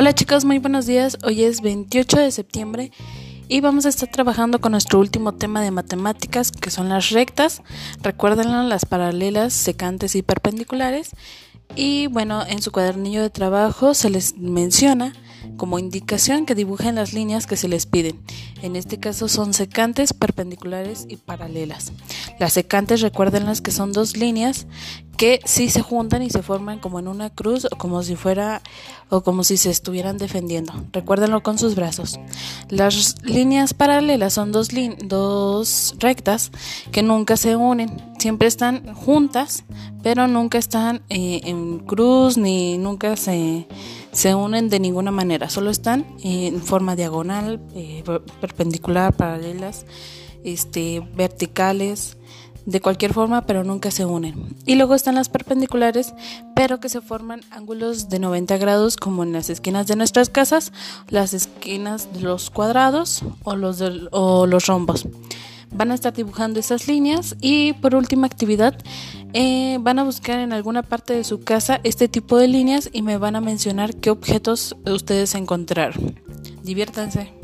Hola chicos, muy buenos días. Hoy es 28 de septiembre y vamos a estar trabajando con nuestro último tema de matemáticas que son las rectas. Recuérdenlo, las paralelas, secantes y perpendiculares. Y bueno, en su cuadernillo de trabajo se les menciona como indicación que dibujen las líneas que se les piden. En este caso son secantes, perpendiculares y paralelas. Las secantes recuérdenlas que son dos líneas que sí se juntan y se forman como en una cruz o como si fuera o como si se estuvieran defendiendo. Recuérdenlo con sus brazos. Las líneas paralelas son dos, dos rectas que nunca se unen. Siempre están juntas, pero nunca están eh, en cruz ni nunca se se unen de ninguna manera, solo están en forma diagonal, eh, perpendicular, paralelas, este, verticales, de cualquier forma, pero nunca se unen. Y luego están las perpendiculares, pero que se forman ángulos de 90 grados como en las esquinas de nuestras casas, las esquinas de los cuadrados o los, o los rombos. Van a estar dibujando esas líneas y por última actividad eh, van a buscar en alguna parte de su casa este tipo de líneas y me van a mencionar qué objetos ustedes encontraron. Diviértanse.